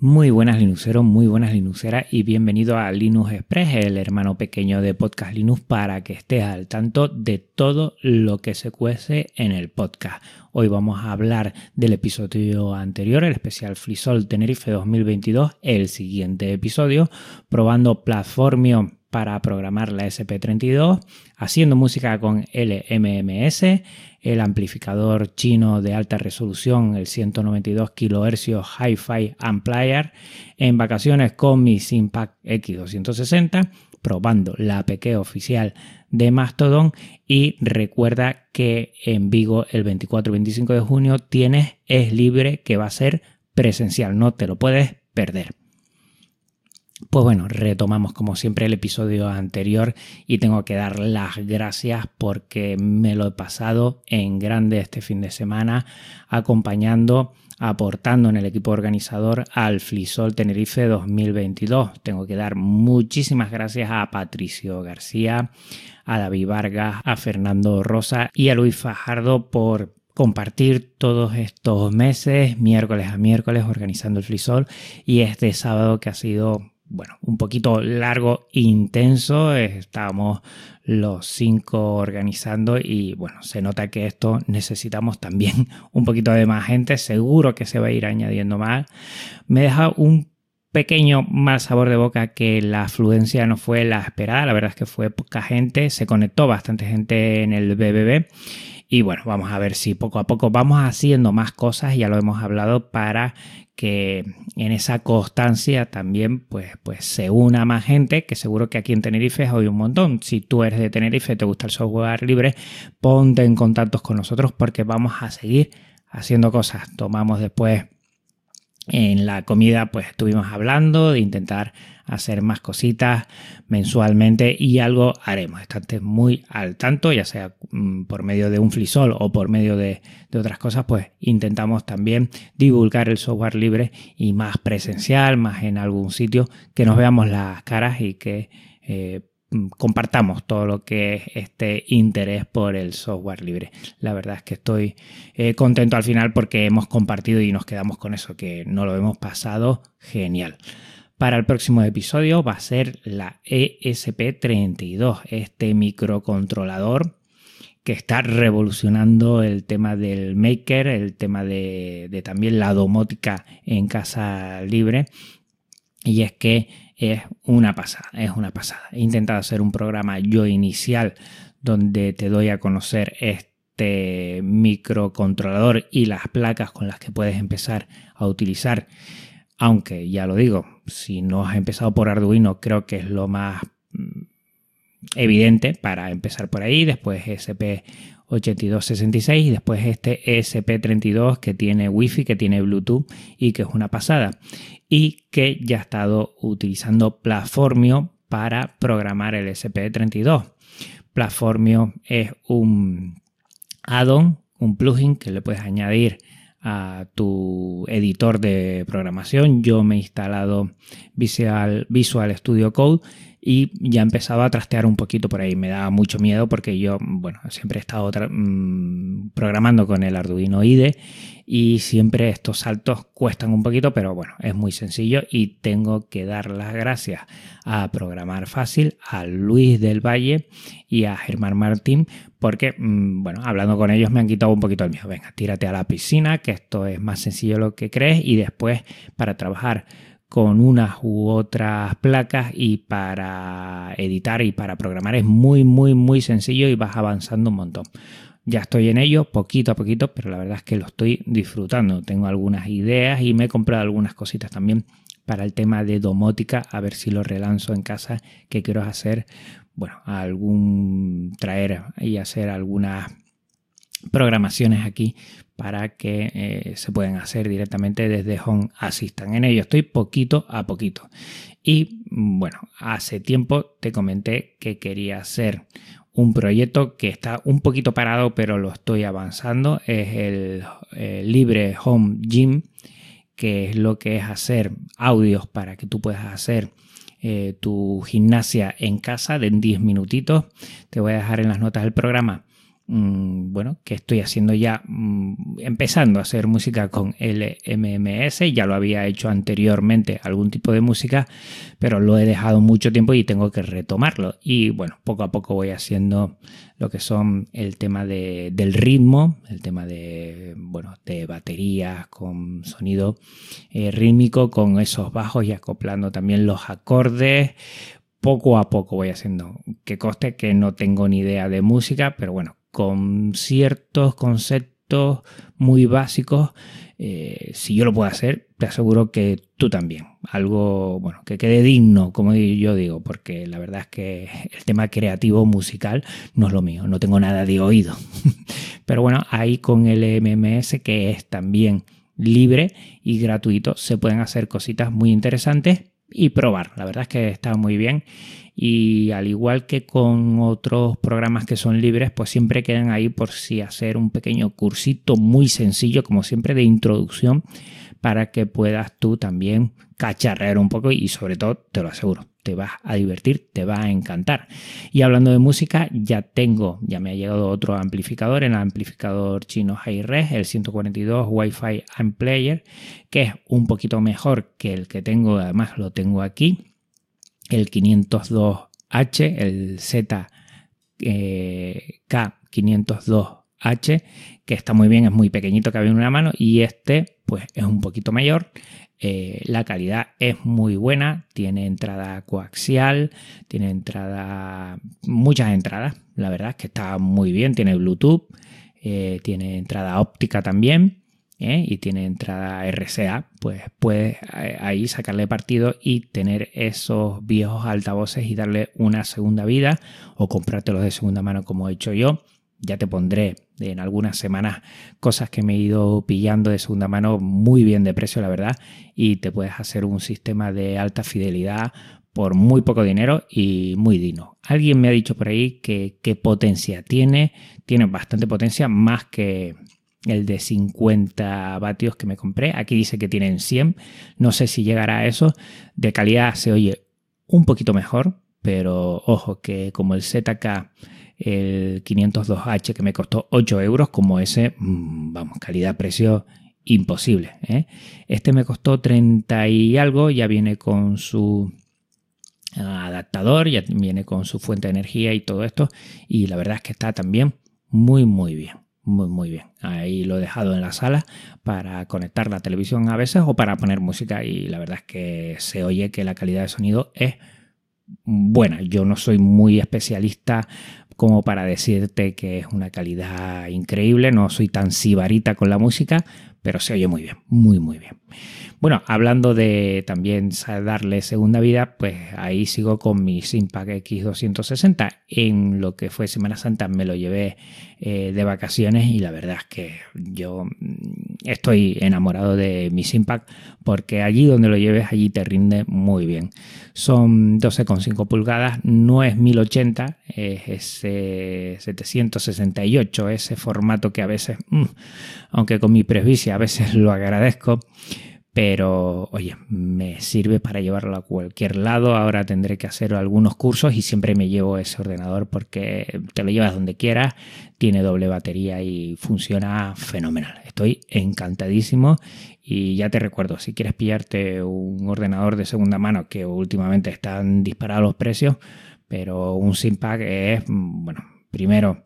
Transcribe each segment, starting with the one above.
Muy buenas Linuxeros, muy buenas Linuxeras y bienvenido a Linux Express, el hermano pequeño de Podcast Linux, para que estés al tanto de todo lo que se cuece en el podcast. Hoy vamos a hablar del episodio anterior, el especial FreeSol Tenerife 2022, el siguiente episodio, probando Platformio para programar la SP32, haciendo música con LMMS, el amplificador chino de alta resolución, el 192 kHz Hi-Fi Amplifier, en vacaciones con mi Simpac X260, probando la APK oficial de Mastodon y recuerda que en Vigo el 24 y 25 de junio tienes Es Libre que va a ser presencial, no te lo puedes perder. Pues bueno, retomamos como siempre el episodio anterior y tengo que dar las gracias porque me lo he pasado en grande este fin de semana acompañando, aportando en el equipo organizador al Flisol Tenerife 2022. Tengo que dar muchísimas gracias a Patricio García, a David Vargas, a Fernando Rosa y a Luis Fajardo por compartir todos estos meses, miércoles a miércoles, organizando el Flisol y este sábado que ha sido bueno, un poquito largo intenso. Estábamos los cinco organizando y bueno, se nota que esto necesitamos también un poquito de más gente. Seguro que se va a ir añadiendo más. Me deja un pequeño mal sabor de boca que la afluencia no fue la esperada. La verdad es que fue poca gente. Se conectó bastante gente en el BBB. Y bueno, vamos a ver si poco a poco vamos haciendo más cosas, ya lo hemos hablado, para que en esa constancia también pues, pues se una más gente, que seguro que aquí en Tenerife hay un montón. Si tú eres de Tenerife, te gusta el software libre, ponte en contacto con nosotros porque vamos a seguir haciendo cosas. Tomamos después en la comida pues estuvimos hablando de intentar hacer más cositas mensualmente y algo haremos. Estate muy al tanto, ya sea mm, por medio de un flisol o por medio de, otras cosas, pues intentamos también divulgar el software libre y más presencial, más en algún sitio, que nos veamos las caras y que eh, compartamos todo lo que es este interés por el software libre. La verdad es que estoy eh, contento al final porque hemos compartido y nos quedamos con eso, que no lo hemos pasado genial. Para el próximo episodio va a ser la ESP32, este microcontrolador que está revolucionando el tema del maker, el tema de también la domótica en casa libre. Y es que es una pasada, es una pasada. He intentado hacer un programa yo inicial donde te doy a conocer este microcontrolador y las placas con las que puedes empezar a utilizar. Aunque ya lo digo, si no has empezado por Arduino, creo que es lo más mm, evidente para empezar por ahí. Después SP8266 y después este ESP32 que tiene Wi-Fi, que tiene Bluetooth y que es una pasada y que ya ha estado utilizando Platformio para programar el SP32. Platformio es un add-on, un plugin que le puedes añadir a tu editor de programación. Yo me he instalado Visual, Visual Studio Code y ya empezaba a trastear un poquito por ahí. Me daba mucho miedo porque yo, bueno, siempre he estado mm, programando con el Arduino IDE y siempre estos saltos cuestan un poquito, pero bueno, es muy sencillo y tengo que dar las gracias a Programar Fácil, a Luis del Valle y a Germán Martín porque, mm, bueno, hablando con ellos me han quitado un poquito el miedo. Venga, tírate a la piscina, que esto es más sencillo de lo que crees y después para trabajar con unas u otras placas y para editar y para programar es muy muy muy sencillo y vas avanzando un montón. Ya estoy en ello poquito a poquito, pero la verdad es que lo estoy disfrutando. Tengo algunas ideas y me he comprado algunas cositas también para el tema de domótica, a ver si lo relanzo en casa, que quiero hacer, bueno, algún traer y hacer algunas programaciones aquí para que eh, se puedan hacer directamente desde Home Assistant. En ello estoy poquito a poquito. Y bueno, hace tiempo te comenté que quería hacer un proyecto que está un poquito parado, pero lo estoy avanzando. Es el, Libre Home Gym, que es lo que es hacer audios para que tú puedas hacer eh, tu gimnasia en casa de 10 minutitos. Te voy a dejar en las notas del programa Mm, bueno, que estoy haciendo ya, mm, empezando a hacer música con LMMS, ya lo había hecho anteriormente algún tipo de música, pero lo he dejado mucho tiempo y tengo que retomarlo. Y bueno, poco a poco voy haciendo lo que son el tema del ritmo, el tema de, bueno, de baterías con sonido eh, rítmico, con esos bajos y acoplando también los acordes poco a poco voy haciendo. Que coste que no tengo ni idea de música, pero bueno, con ciertos conceptos muy básicos, eh, si yo lo puedo hacer, te aseguro que tú también. Algo, bueno, que quede digno, como yo digo, porque la verdad es que el tema creativo musical no es lo mío, no tengo nada de oído. Pero bueno, ahí con el MMS, que es también libre y gratuito, se pueden hacer cositas muy interesantes y probar. La verdad es que está muy bien y al igual que con otros programas que son libres, pues siempre quedan ahí por si hacer un pequeño cursito muy sencillo, como siempre, de introducción para que puedas tú también cacharrear un poco y sobre todo, te lo aseguro, te vas a divertir, te va a encantar. Y hablando de música, ya tengo, ya me ha llegado otro amplificador, el amplificador chino Hi-Res, el 142 Wi-Fi Amplayer, que es un poquito mejor que el que tengo, además lo tengo aquí el 502H, el ZK502H, que está muy bien, es muy pequeñito, cabe en una mano, y este pues es un poquito mayor. Eh, la calidad es muy buena, tiene entrada coaxial, tiene entrada, muchas entradas, la verdad es que está muy bien, tiene Bluetooth, eh, tiene entrada óptica también ¿eh? y tiene entrada RCA, pues puedes ahí sacarle partido y tener esos viejos altavoces y darle una segunda vida o comprártelos de segunda mano como he hecho yo. Ya te pondré en algunas semanas cosas que me he ido pillando de segunda mano muy bien de precio, la verdad, y te puedes hacer un sistema de alta fidelidad por muy poco dinero y muy digno. Alguien me ha dicho por ahí que qué potencia tiene, tiene bastante potencia, más que, el de 50 vatios que me compré. Aquí dice que tienen 100. No sé si llegará a eso. De calidad se oye un poquito mejor, pero ojo que como el ZK, el 502H que me costó 8 euros, como ese, mm, vamos, calidad-precio imposible. ¿eh? Este me costó 30 y algo, ya viene con su adaptador, ya viene con su fuente de energía y todo esto. Y la verdad es que está también muy, muy bien muy, muy bien. Ahí lo he dejado en la sala para conectar la televisión a veces o para poner música y la verdad es que se oye que la calidad de sonido es buena. Yo no soy muy especialista como para decirte que es una calidad increíble, no soy tan sibarita con la música, pero se oye muy bien, muy, muy bien. Bueno, hablando de también darle segunda vida, pues ahí sigo con mi Simpac X260. En lo que fue Semana Santa me lo llevé eh, de vacaciones y la verdad es que yo mm, estoy enamorado de mi Simpac porque allí donde lo lleves, allí te rinde muy bien. Son 12,5 pulgadas, no es 1080, es ese 768, ese formato que a veces, mm, aunque con mi presbicia a veces lo agradezco, pero oye, me sirve para llevarlo a cualquier lado. Ahora tendré que hacer algunos cursos y siempre me llevo ese ordenador porque te lo llevas donde quieras, tiene doble batería y funciona fenomenal. Estoy encantadísimo y ya te recuerdo, si quieres pillarte un ordenador de segunda mano que últimamente están disparados los precios, pero un Simpack es, bueno, primero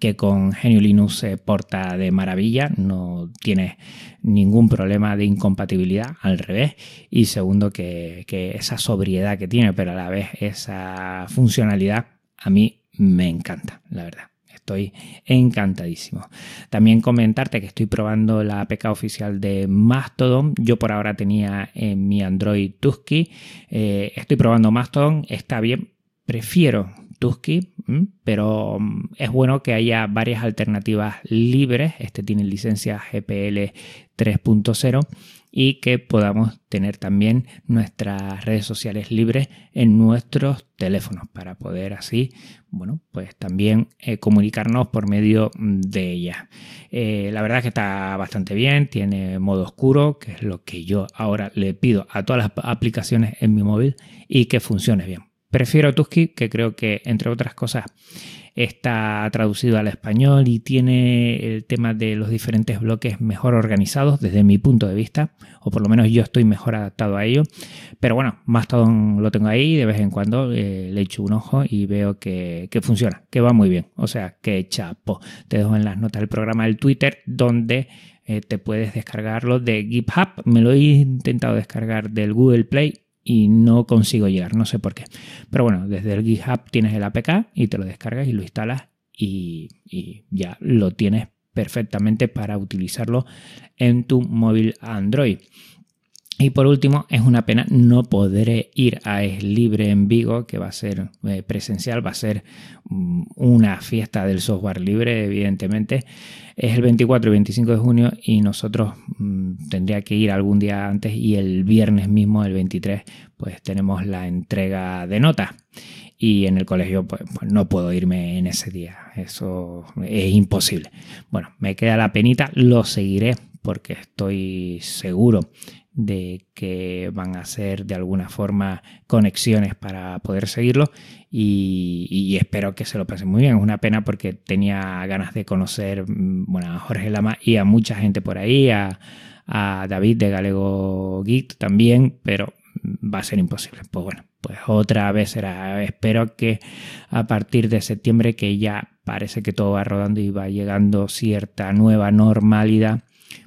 que con GNU Linux se porta de maravilla, no tiene ningún problema de incompatibilidad, al revés. Y segundo, que, esa sobriedad que tiene, pero a la vez esa funcionalidad, a mí me encanta, la verdad. Estoy encantadísimo. También comentarte que estoy probando la APK oficial de Mastodon. Yo por ahora tenía en mi Android Tusky. Eh, estoy probando Mastodon. Está bien. Prefiero Tusky, pero mm, es bueno que haya varias alternativas libres. Este tiene licencia GPL 3.0 y que podamos tener también nuestras redes sociales libres en nuestros teléfonos para poder así, bueno, pues también eh, comunicarnos por medio de ellas. Eh, la verdad es que está bastante bien, tiene modo oscuro, que es lo que yo ahora le pido a todas las aplicaciones en mi móvil y que funcione bien Prefiero Tusky, que creo que, entre otras cosas, está traducido al español y tiene el tema de los diferentes bloques mejor organizados desde mi punto de vista, o por lo menos yo estoy mejor adaptado a ello. Pero bueno, Mastodon lo tengo ahí, de vez en cuando eh, le echo un ojo y veo que, funciona, que va muy bien. O sea, que chapo. Te dejo en las notas del programa del Twitter donde eh, te puedes descargarlo de GitHub. Me lo he intentado descargar del Google Play y no consigo llegar, no sé por qué. Pero bueno, desde el GitHub tienes el APK y te lo descargas y lo instalas y, ya lo tienes perfectamente para utilizarlo en tu móvil Android. Y por último, es una pena no poder ir a Es Libre en Vigo, que va a ser eh, presencial, va a ser mm, una fiesta del software libre, evidentemente. Es el 24 y 25 de junio y nosotros mm, tendría que ir algún día antes y el viernes mismo, el 23, pues tenemos la entrega de notas. Y en el colegio pues, pues, no puedo irme en ese día, eso es imposible. Bueno, me queda la penita, lo seguiré porque estoy seguro de que van a ser de alguna forma conexiones para poder seguirlo y, espero que se lo pasen muy bien. Es una pena porque tenía ganas de conocer mm, bueno, a Jorge Lama y a mucha gente por ahí, a, David de Galego Geek también, pero va a ser imposible. Pues bueno, pues otra vez será. Espero que a partir de septiembre, que ya parece que todo va rodando y va llegando cierta nueva normalidad,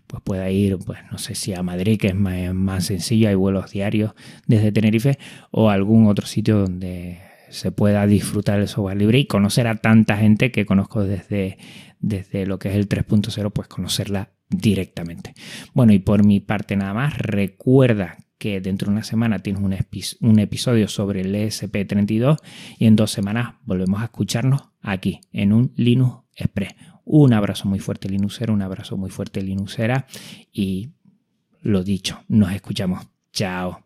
pues pueda ir, pues no sé si a Madrid, que es más, sencillo, hay vuelos diarios desde Tenerife, o algún otro sitio donde se pueda disfrutar el software libre y conocer a tanta gente que conozco desde, desde lo que es el 3.0, pues conocerla directamente. Bueno, y por mi parte nada más, recuerda que dentro de una semana tienes un, un episodio sobre el ESP32 y en dos semanas volvemos a escucharnos aquí en un Linux Express. Un abrazo muy fuerte Linuxero, un abrazo muy fuerte Linuxera y lo dicho, nos escuchamos. Chao.